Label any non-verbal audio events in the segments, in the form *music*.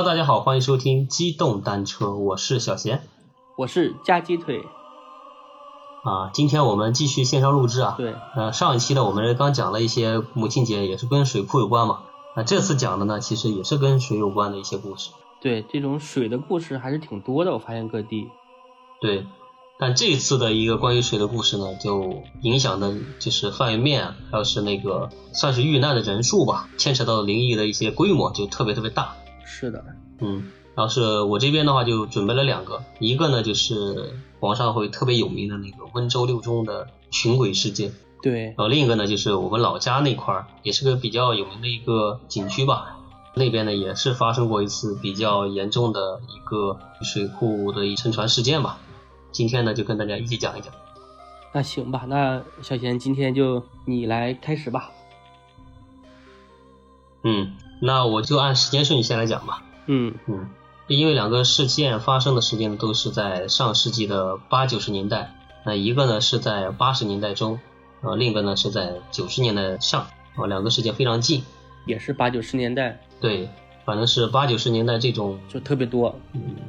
Hello，大家好，欢迎收听机动单车，我是小贤。我是夹鸡腿。啊，今天我们继续线上录制啊。对。呃，上一期呢，我们刚讲了一些母亲节，也是跟水库有关嘛。那这次讲的呢，其实也是跟水有关的一些故事。对，这种水的故事还是挺多的，我发现各地。对。但这次的一个关于水的故事呢，就影响的就是范围面，还有是那个算是遇难的人数吧，牵扯到灵异的一些规模就特别特别大。是的。嗯。然后是我这边的话就准备了两个，一个呢就是网上会特别有名的那个温州六中的群鬼事件。对。然后另一个呢就是我们老家那块儿，也是个比较有名的一个景区吧，那边呢也是发生过一次比较严重的一个水库的沉船事件吧。今天呢，就跟大家一起讲一讲。那行吧，那小贤今天就你来开始吧。嗯，那我就按时间顺序先来讲吧。嗯嗯，因为两个事件发生的时间都是在上世纪的八九十年代，那一个呢是在八十年代中，呃，另一个呢是在九十年代上，啊，两个时间非常近。也是八九十年代。对。反正是八九十年代这种就特别多，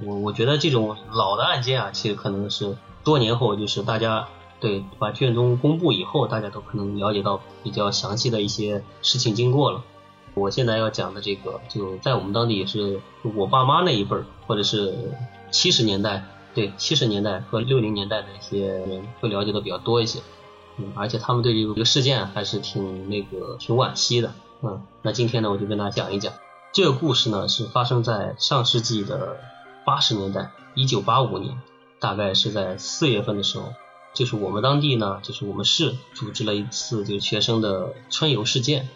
我我觉得这种老的案件啊，其实可能是多年后就是大家对把卷宗公布以后，大家都可能了解到比较详细的一些事情经过了。我现在要讲的这个，就在我们当地也是我爸妈那一辈儿，或者是七十年代，对七十年代和六零年代的一些人会了解的比较多一些，嗯，而且他们对这个事件还是挺那个挺惋惜的，嗯，那今天呢，我就跟大家讲一讲。这个故事呢是发生在上世纪的八十年代，一九八五年，大概是在四月份的时候，就是我们当地呢，就是我们市组织了一次就是学生的春游事件。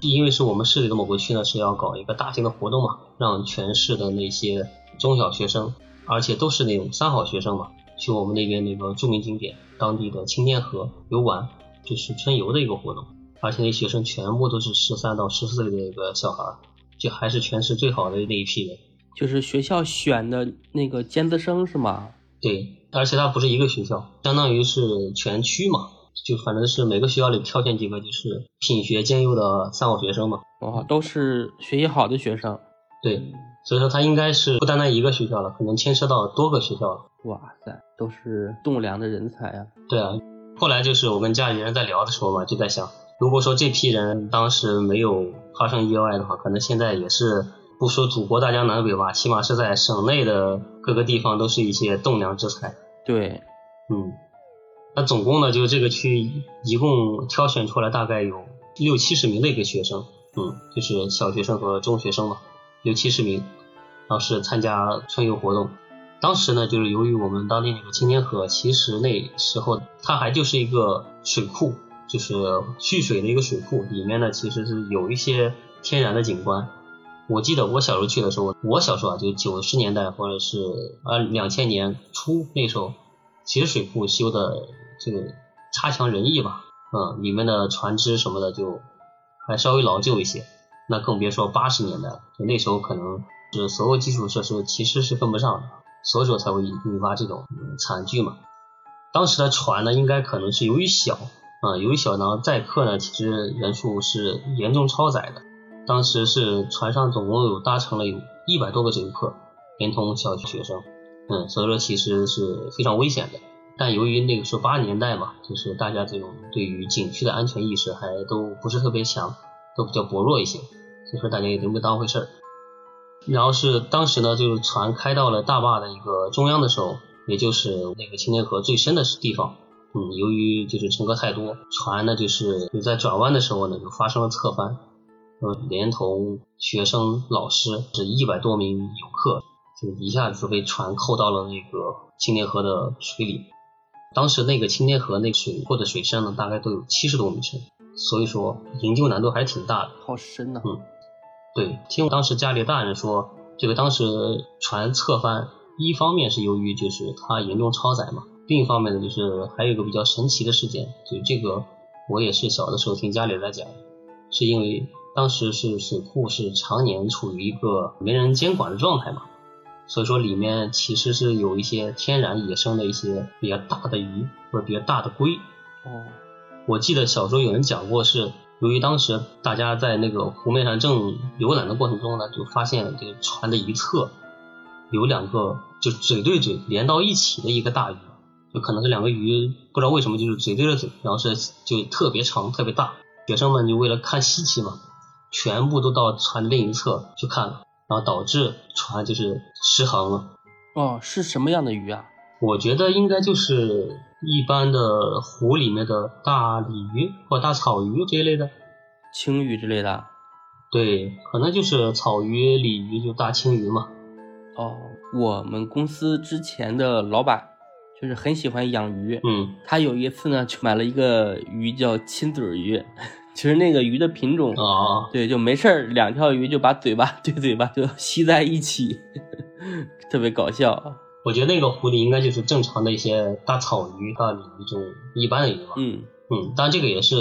因为是我们市里的某个区呢是要搞一个大型的活动嘛，让全市的那些中小学生，而且都是那种三好学生嘛，去我们那边那个著名景点当地的青天河游玩，就是春游的一个活动。而且那学生全部都是十三到十四岁的一个小孩，就还是全市最好的那一批人。就是学校选的那个尖子生是吗？对，而且他不是一个学校，相当于是全区嘛，就反正是每个学校里挑选几个就是品学兼优的三好学生嘛。哦，都是学习好的学生。对，所以说他应该是不单单一个学校了，可能牵涉到多个学校了。哇塞，都是栋梁的人才啊！对啊，后来就是我跟家里人在聊的时候嘛，就在想。如果说这批人当时没有发生意外的话，可能现在也是不说祖国大江南北吧，起码是在省内的各个地方都是一些栋梁之才。对，嗯，那总共呢，就这个区一共挑选出来大概有六七十名的一个学生，嗯，就是小学生和中学生嘛，六七十名，然后是参加春游活动。当时呢，就是由于我们当地那个青天河，其实那时候它还就是一个水库。就是蓄水的一个水库，里面呢其实是有一些天然的景观。我记得我小时候去的时候，我小时候啊就九十年代或者是啊两千年初那时候，其实水库修的这个差强人意吧，嗯，里面的船只什么的就还稍微老旧一些。那更别说八十年代了，就那时候可能是所有基础设施其实是跟不上的，所以说才会引发这种惨剧嘛。当时的船呢，应该可能是由于小。啊，由于小呢载客呢，其实人数是严重超载的。当时是船上总共有搭乘了有一百多个乘客，连同小学生。嗯，所以说其实是非常危险的。但由于那个时候八十年代嘛，就是大家这种对于景区的安全意识还都不是特别强，都比较薄弱一些，所以说大家也都没当回事儿。然后是当时呢，就是船开到了大坝的一个中央的时候，也就是那个青年河最深的地方。嗯，由于就是乘客太多，船呢就是就在转弯的时候呢就发生了侧翻，呃，连同学生、老师是一百多名游客，就一下子被船扣到了那个青年河的水里。当时那个青天河那水库的水深呢大概都有七十多米深，所以说营救难度还是挺大的。好深呐！嗯，对，听当时家里大人说，这个当时船侧翻，一方面是由于就是它严重超载嘛。另一方面呢，就是还有一个比较神奇的事件，就这个我也是小的时候听家里在讲，是因为当时是水库是常年处于一个没人监管的状态嘛，所以说里面其实是有一些天然野生的一些比较大的鱼或者比较大的龟。哦，我记得小时候有人讲过，是由于当时大家在那个湖面上正游览的过程中呢，就发现这个船的一侧有两个就嘴对嘴连到一起的一个大鱼，就可能是两个鱼不知道为什么就是嘴对着嘴，然后是就特别长特别大。学生们就为了看稀奇嘛，全部都到船的另一侧去看了，然后导致船就是失衡了。哦，是什么样的鱼啊？我觉得应该就是一般的湖里面的大鲤鱼或大草鱼这一类的，青鱼之类的。对，可能就是草鱼、鲤鱼就大青鱼嘛。哦，我们公司之前的老板就是很喜欢养鱼，嗯，他有一次呢去买了一个鱼叫亲嘴鱼，就是那个鱼的品种啊，对，就没事儿两条鱼就把嘴巴对嘴巴就吸在一起，*laughs* 特别搞笑。我觉得那个湖里应该就是正常的一些大草鱼、大鲤鱼这种一般的鱼吧。嗯嗯，当然这个也是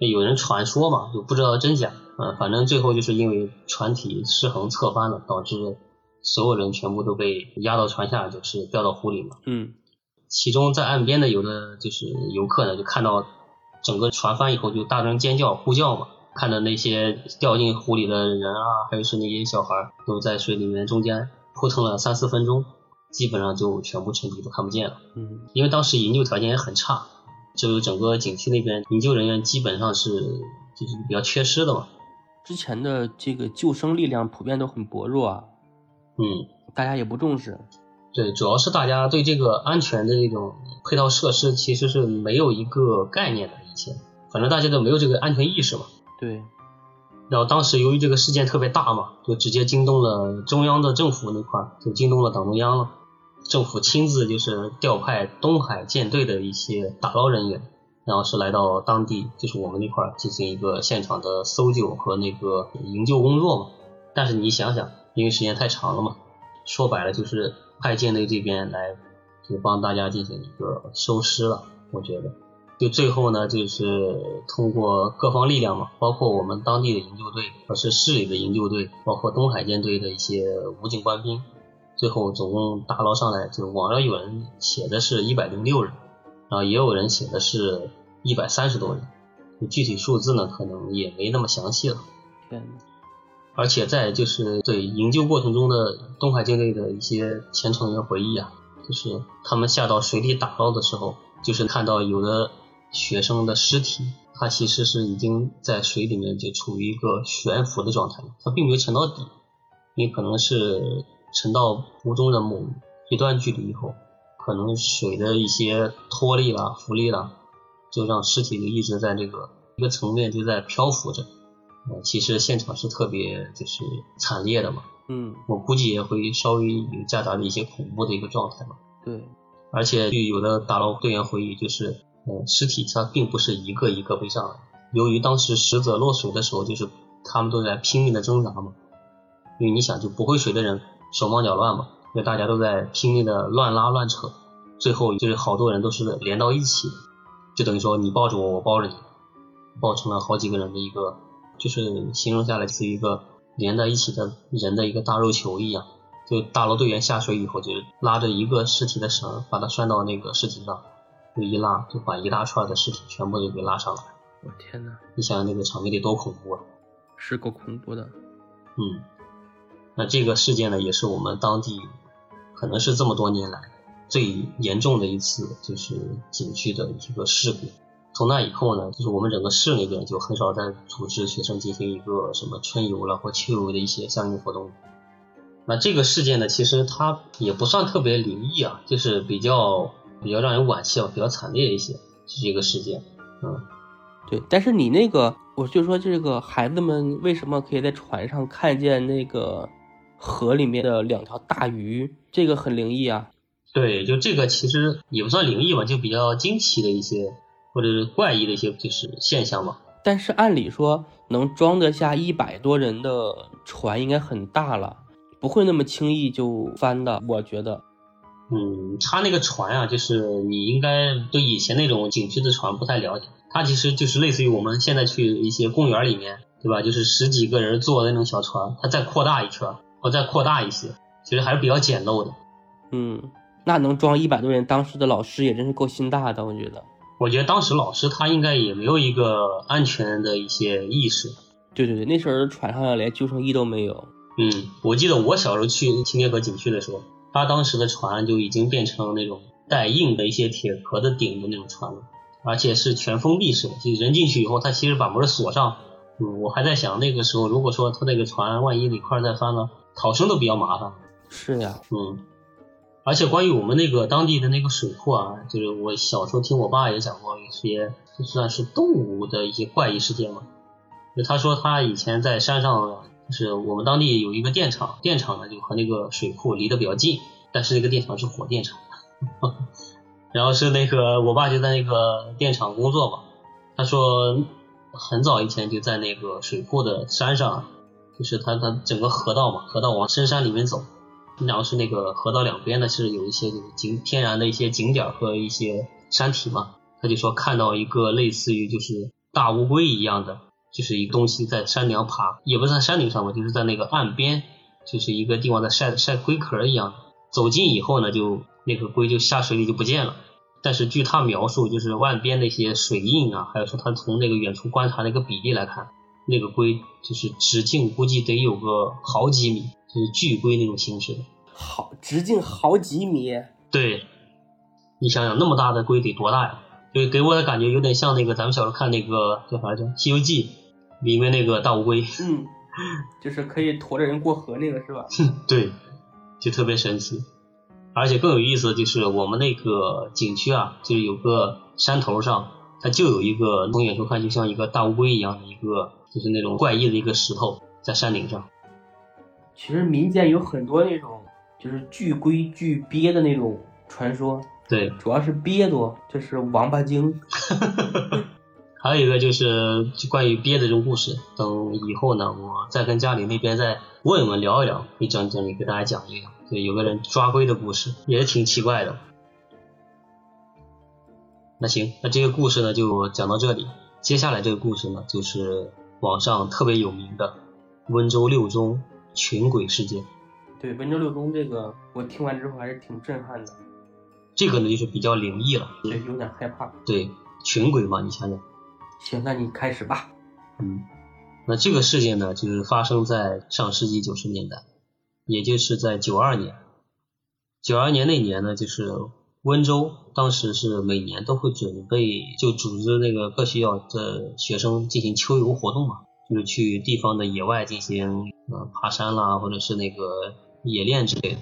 有人传说嘛，就不知道真假。嗯，反正最后就是因为船体失衡侧翻了，导致所有人全部都被压到船下，就是掉到湖里嘛。嗯，其中在岸边的有的就是游客呢，就看到整个船翻以后就大声尖叫呼叫嘛，看着那些掉进湖里的人啊，还有是那些小孩都在水里面中间扑腾了三四分钟。基本上就全部沉底都看不见了。嗯，因为当时营救条件也很差，就整个景区那边营救人员基本上是就是比较缺失的嘛。之前的这个救生力量普遍都很薄弱啊。嗯，大家也不重视。对，主要是大家对这个安全的这种配套设施其实是没有一个概念的，以前反正大家都没有这个安全意识嘛。对。然后当时由于这个事件特别大嘛，就直接惊动了中央的政府那块儿，就惊动了党中央了。政府亲自就是调派东海舰队的一些打捞人员，然后是来到当地，就是我们那块儿进行一个现场的搜救和那个营救工作嘛。但是你想想，因为时间太长了嘛，说白了就是派舰队这边来就帮大家进行一个收尸了。我觉得，就最后呢，就是通过各方力量嘛，包括我们当地的营救队，或是市里的营救队，包括东海舰队的一些武警官兵。最后总共打捞上来，就网上有人写的是一百零六人，然后也有人写的是一百三十多人，具体数字呢可能也没那么详细了。天而且在就是对营救过程中的东海舰队的一些前成员回忆啊，就是他们下到水里打捞的时候，就是看到有的学生的尸体，他其实是已经在水里面就处于一个悬浮的状态，他并没有沉到底，也可能是。沉到湖中的某一段距离以后，可能水的一些脱力啦、浮力啦，就让尸体就一直在这个一个层面就在漂浮着。呃，其实现场是特别就是惨烈的嘛。嗯，我估计也会稍微有夹杂着一些恐怖的一个状态嘛。对，而且据有的打捞队员回忆，就是呃尸体它并不是一个一个被上，由于当时死者落水的时候，就是他们都在拼命的挣扎嘛。因为你想，就不会水的人。手忙脚乱嘛，因为大家都在拼命的乱拉乱扯，最后就是好多人都是连到一起，就等于说你抱着我，我抱着你，抱成了好几个人的一个，就是形容下来是一个连在一起的人的一个大肉球一样。就大捞队员下水以后，就拉着一个尸体的绳，把它拴到那个尸体上，就一拉就把一大串的尸体全部都给拉上来。我天呐，你想想那个场面得多恐怖啊！是够恐怖的。嗯。那这个事件呢，也是我们当地可能是这么多年来最严重的一次，就是景区的一个事故。从那以后呢，就是我们整个市那边就很少再组织学生进行一个什么春游了或秋游的一些相应活动。那这个事件呢，其实它也不算特别灵异啊，就是比较比较让人惋惜啊，比较惨烈一些，是这个事件。嗯，对。但是你那个，我就说这个孩子们为什么可以在船上看见那个？河里面的两条大鱼，这个很灵异啊。对，就这个其实也不算灵异吧，就比较惊奇的一些或者是怪异的一些就是现象吧。但是按理说能装得下一百多人的船应该很大了，不会那么轻易就翻的，我觉得。嗯，他那个船啊，就是你应该对以前那种景区的船不太了解，它其实就是类似于我们现在去一些公园里面，对吧？就是十几个人坐的那种小船，它再扩大一圈。或再扩大一些，其实还是比较简陋的。嗯，那能装一百多人，当时的老师也真是够心大的，我觉得。我觉得当时老师他应该也没有一个安全的一些意识。对对对，那时候船上连救生衣都没有。嗯，我记得我小时候去青天河景区的时候，他当时的船就已经变成那种带硬的一些铁壳的顶的那种船了，而且是全封闭式的，就人进去以后，他其实把门锁上。嗯，我还在想那个时候，如果说他那个船万一哪块再翻了，逃生都比较麻烦。是呀，嗯。而且关于我们那个当地的那个水库啊，就是我小时候听我爸也讲过一些，就算是动物的一些怪异事件嘛。就他说他以前在山上，就是我们当地有一个电厂，电厂呢就和那个水库离得比较近，但是那个电厂是火电厂。*laughs* 然后是那个我爸就在那个电厂工作嘛，他说很早以前就在那个水库的山上，就是他他整个河道嘛，河道往深山里面走。然后是那个河道两边呢，是有一些就是景天然的一些景点和一些山体嘛。他就说看到一个类似于就是大乌龟一样的，就是一个东西在山顶上爬，也不是在山顶上吧，就是在那个岸边，就是一个地方在晒晒龟壳一样。走近以后呢，就那个龟就下水里就不见了。但是据他描述，就是岸边那些水印啊，还有说他从那个远处观察那个比例来看，那个龟就是直径估计得有个好几米。就是巨龟那种形式的，好直径好几米。对，你想想那么大的龟得多大呀？就给我的感觉有点像那个咱们小时候看那个叫啥来着《西游记》里面那个大乌龟。嗯，就是可以驮着人过河那个是吧？*laughs* 对，就特别神奇。而且更有意思的就是我们那个景区啊，就是有个山头上，它就有一个从远处看就像一个大乌龟一样的一个，就是那种怪异的一个石头在山顶上。其实民间有很多那种就是巨龟巨鳖的那种传说，对，主要是鳖多，就是王八精。*laughs* 还有一个就是关于鳖的这种故事，等以后呢，我再跟家里那边再问问聊一聊，一整整理给大家讲一讲。对有个人抓龟的故事，也挺奇怪的。那行，那这个故事呢就讲到这里。接下来这个故事呢，就是网上特别有名的温州六中。群鬼事件，对温州六中这个，我听完之后还是挺震撼的。这个呢就是比较灵异了，对，有点害怕。对，群鬼嘛，你想想。行，那你开始吧。嗯，那这个事件呢，就是发生在上世纪九十年代，也就是在九二年。九二年那年呢，就是温州当时是每年都会准备就组织那个各学校的学生进行秋游活动嘛。就是去地方的野外进行呃爬山啦，或者是那个野练之类的。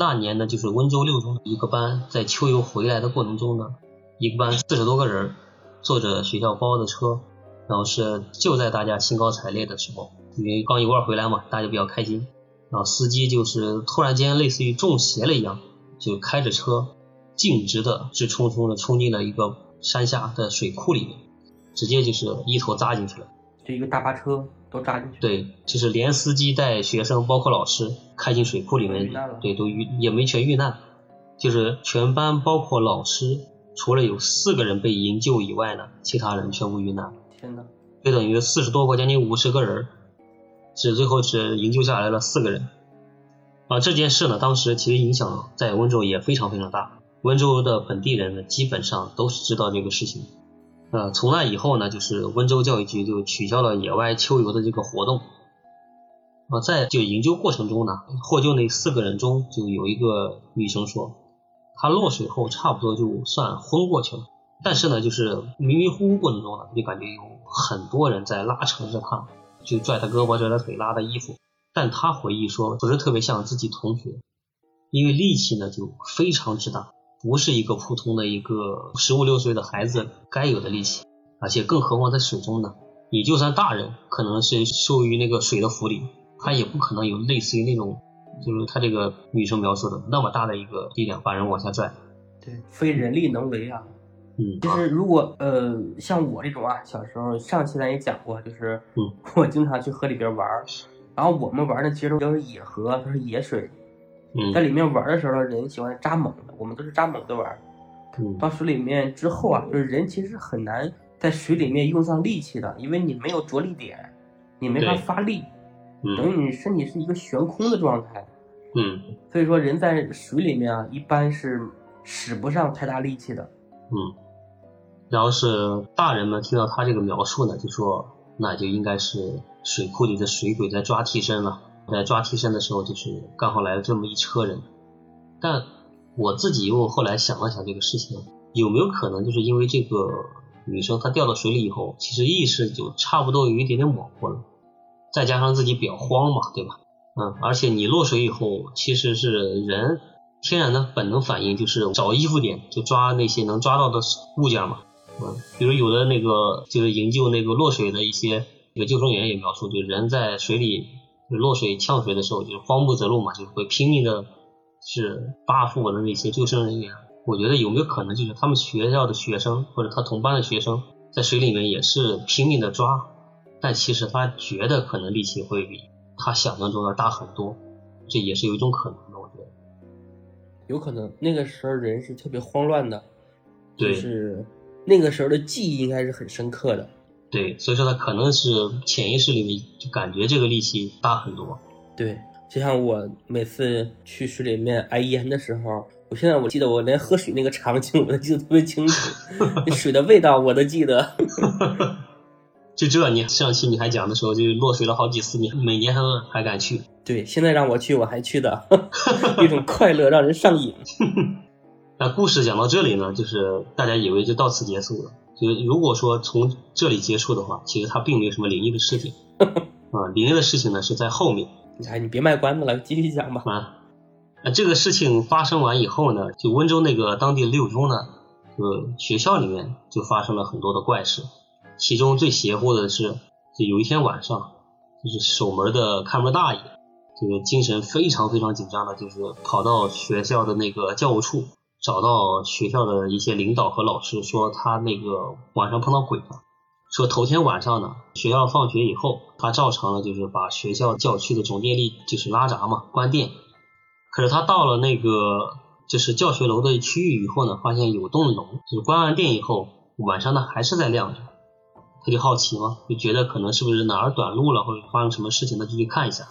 那年呢，就是温州六中的一个班在秋游回来的过程中呢，一个班四十多个人坐着学校包的车，然后是就在大家兴高采烈的时候，因为刚一块回来嘛，大家比较开心，然后司机就是突然间类似于中邪了一样，就开着车径直的直冲冲的冲进了一个山下的水库里面，直接就是一头扎进去了。一个大巴车都扎进去，对，就是连司机带学生，包括老师，开进水库里面，对，都遇也没全遇难，就是全班包括老师，除了有四个人被营救以外呢，其他人全部遇难。天呐，就等于四十多个，将近五十个人，只最后只营救下来了四个人。啊，这件事呢，当时其实影响在温州也非常非常大，温州的本地人呢，基本上都是知道这个事情。呃，从那以后呢，就是温州教育局就取消了野外秋游的这个活动。啊，在就营救过程中呢，获救那四个人中就有一个女生说，她落水后差不多就算昏过去了，但是呢，就是迷迷糊糊过程中呢，就感觉有很多人在拉扯着她，就拽她胳膊、拽她腿、拉她衣服。但她回忆说，不是特别像自己同学，因为力气呢就非常之大。不是一个普通的一个十五六岁的孩子该有的力气，而且更何况在水中呢？你就算大人，可能是受于那个水的浮力，他也不可能有类似于那种，就是他这个女生描述的那么大的一个力量把人往下拽。对，非人力能为啊。嗯，就是如果呃像我这种啊，小时候上期咱也讲过，就是嗯，*laughs* 我经常去河里边玩，然后我们玩的其实都是野河，都是野水。在里面玩的时候，人喜欢扎猛的，我们都是扎猛的玩。到水里面之后啊，就是人其实很难在水里面用上力气的，因为你没有着力点，你没法发力，等于你身体是一个悬空的状态。嗯，所以说人在水里面啊，一般是使不上太大力气的。嗯，然后是大人们听到他这个描述呢，就说那就应该是水库里的水鬼在抓替身了。在抓替身的时候，就是刚好来了这么一车人。但我自己又后来想了想这个事情，有没有可能就是因为这个女生她掉到水里以后，其实意识就差不多有一点点模糊了，再加上自己比较慌嘛，对吧？嗯，而且你落水以后，其实是人天然的本能反应就是找衣服点，就抓那些能抓到的物件嘛。嗯，比如有的那个就是营救那个落水的一些那个救生员也描述，就人在水里落水呛水的时候，就是慌不择路嘛，就是会拼命的是扒扶我的那些救生人员。我觉得有没有可能就是他们学校的学生或者他同班的学生在水里面也是拼命的抓，但其实他觉得可能力气会比他想象中的大很多，这也是有一种可能的，我觉得。有可能那个时候人是特别慌乱的，就是。那个时候的记忆应该是很深刻的，对，所以说他可能是潜意识里面就感觉这个力气大很多。对，就像我每次去水里面挨淹的时候，我现在我记得我连喝水那个场景我都记得特别清楚，那水的味道我都记得。*laughs* 就这，你上期你还讲的时候就落水了好几次，你每年还还敢去？对，现在让我去我还去的，*laughs* 一种快乐让人上瘾。*laughs* 那故事讲到这里呢，就是大家以为就到此结束了。就是如果说从这里结束的话，其实它并没有什么灵异的事情。*laughs* 啊，灵异的事情呢是在后面。哎，你别卖关子了，继续讲吧。啊，那这个事情发生完以后呢，就温州那个当地六中呢，就学校里面就发生了很多的怪事。其中最邪乎的是，就有一天晚上，就是守门的看门大爷，这个精神非常非常紧张的，就是跑到学校的那个教务处。找到学校的一些领导和老师，说他那个晚上碰到鬼了。说头天晚上呢，学校放学以后，他照常了就是把学校教区的总电力就是拉闸嘛，关电。可是他到了那个就是教学楼的区域以后呢，发现有栋楼就是关完电以后，晚上呢还是在亮着。他就好奇嘛，就觉得可能是不是哪儿短路了，或者发生什么事情，他就去看一下。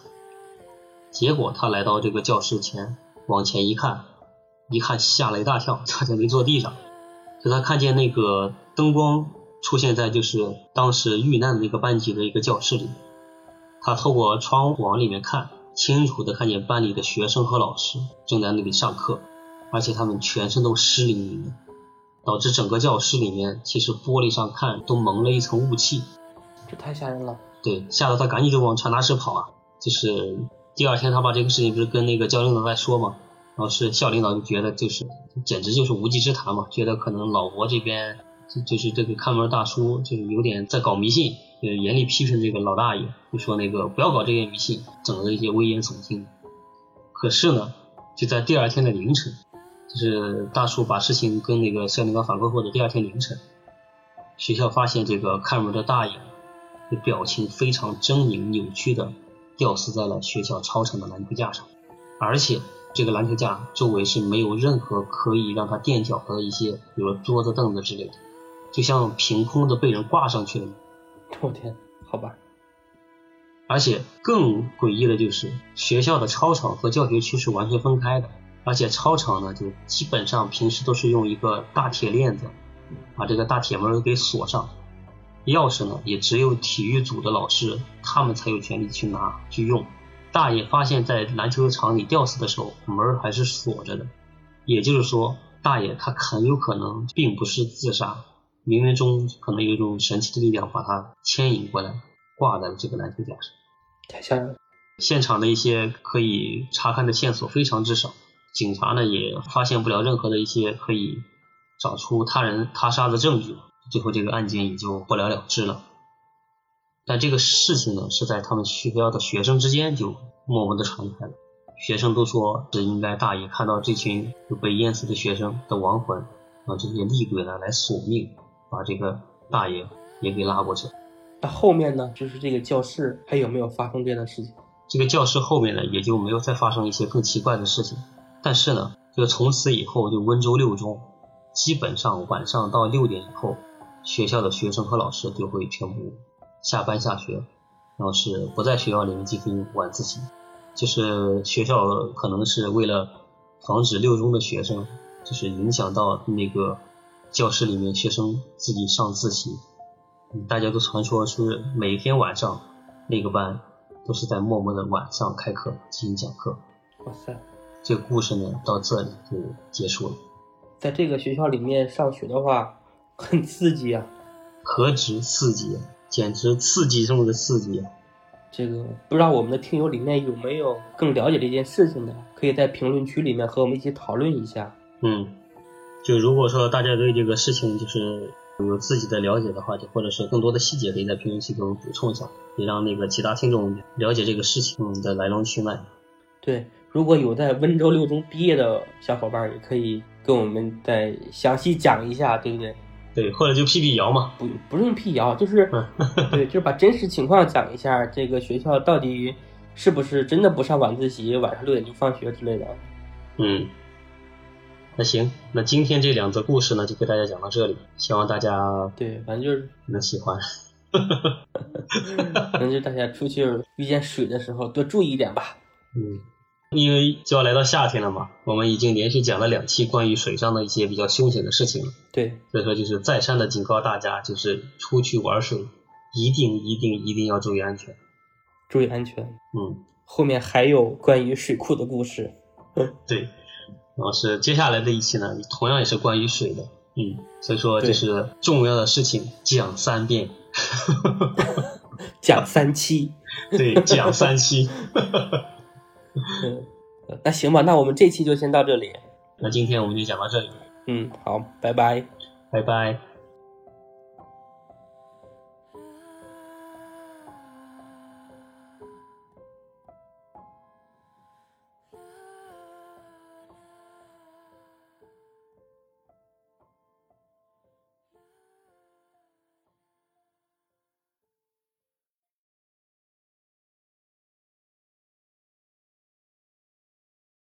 结果他来到这个教室前，往前一看。一看吓了一大跳，差点没坐地上。就他看见那个灯光出现在就是当时遇难的那个班级的一个教室里，他透过窗户往里面看，清楚的看见班里的学生和老师正在那里上课，而且他们全身都湿淋淋的，导致整个教室里面其实玻璃上看都蒙了一层雾气。这太吓人了。对，吓得他赶紧就往传达室跑啊。就是第二天他把这个事情不是跟那个教领导在说吗？然后是校领导就觉得就是简直就是无稽之谈嘛，觉得可能老伯这边就是这个看门大叔就是有点在搞迷信，就严厉批评这个老大爷，就说那个不要搞这些迷信，整的一些危言耸听。可是呢，就在第二天的凌晨，就是大叔把事情跟那个校领导反馈后的第二天凌晨，学校发现这个看门的大爷的表情非常狰狞扭曲的吊死在了学校操场的篮球架上，而且。这个篮球架周围是没有任何可以让他垫脚的一些，比如桌子、凳子之类的，就像凭空的被人挂上去了。*laughs* 我天，好吧。而且更诡异的就是，学校的操场和教学区是完全分开的，而且操场呢，就基本上平时都是用一个大铁链子把这个大铁门给锁上，钥匙呢也只有体育组的老师他们才有权利去拿去用。大爷发现，在篮球场里吊死的时候，门还是锁着的，也就是说，大爷他很有可能并不是自杀，冥冥中可能有一种神奇的力量把他牵引过来，挂在了这个篮球架上。太吓人！现场的一些可以查看的线索非常之少，警察呢也发现不了任何的一些可以找出他人他杀的证据，最后这个案件也就不了了之了。但这个事情呢，是在他们学校的学生之间就默默的传开了。学生都说是应该大爷看到这群被淹死的学生的亡魂，让这些厉鬼呢来索命，把这个大爷也给拉过去。那后面呢，就是这个教室还有没有发生这样的事情？这个教室后面呢，也就没有再发生一些更奇怪的事情。但是呢，就从此以后，就温州六中基本上晚上到六点以后，学校的学生和老师就会全部。下班下学，然后是不在学校里面进行晚自习，就是学校可能是为了防止六中的学生就是影响到那个教室里面学生自己上自习，大家都传说是每天晚上那个班都是在默默的晚上开课进行讲课。哇塞，这个故事呢到这里就结束了。在这个学校里面上学的话，很刺激啊！何止刺激，简直刺激中的刺激。这个不知道我们的听友里面有没有更了解这件事情的，可以在评论区里面和我们一起讨论一下。嗯，就如果说大家对这个事情就是有自己的了解的话，就或者是更多的细节，可以在评论区给我们补充一下，也让那个其他听众了解这个事情的来龙去脉。对，如果有在温州六中毕业的小伙伴，也可以跟我们再详细讲一下，对不对？对，或者就辟辟谣嘛，不不用辟谣，就是 *laughs* 对，就是把真实情况讲一下，这个学校到底是不是真的不上晚自习，晚上六点就放学之类的。嗯，那行，那今天这两则故事呢，就给大家讲到这里，希望大家对，反正就是能喜欢，*laughs* 反正就大家出去遇见水的时候多注意一点吧。嗯。因为就要来到夏天了嘛，我们已经连续讲了两期关于水上的一些比较凶险的事情了。对，所以说就是再三的警告大家，就是出去玩水，一定一定一定要注意安全，注意安全。嗯，后面还有关于水库的故事。*laughs* 对，然后是接下来的一期呢，同样也是关于水的。嗯，所以说就是重要的事情讲三遍，*laughs* 讲三期。*laughs* 对，讲三期。嗯，*laughs* 那行吧，那我们这期就先到这里。那今天我们就讲到这里。嗯，好，拜拜，拜拜。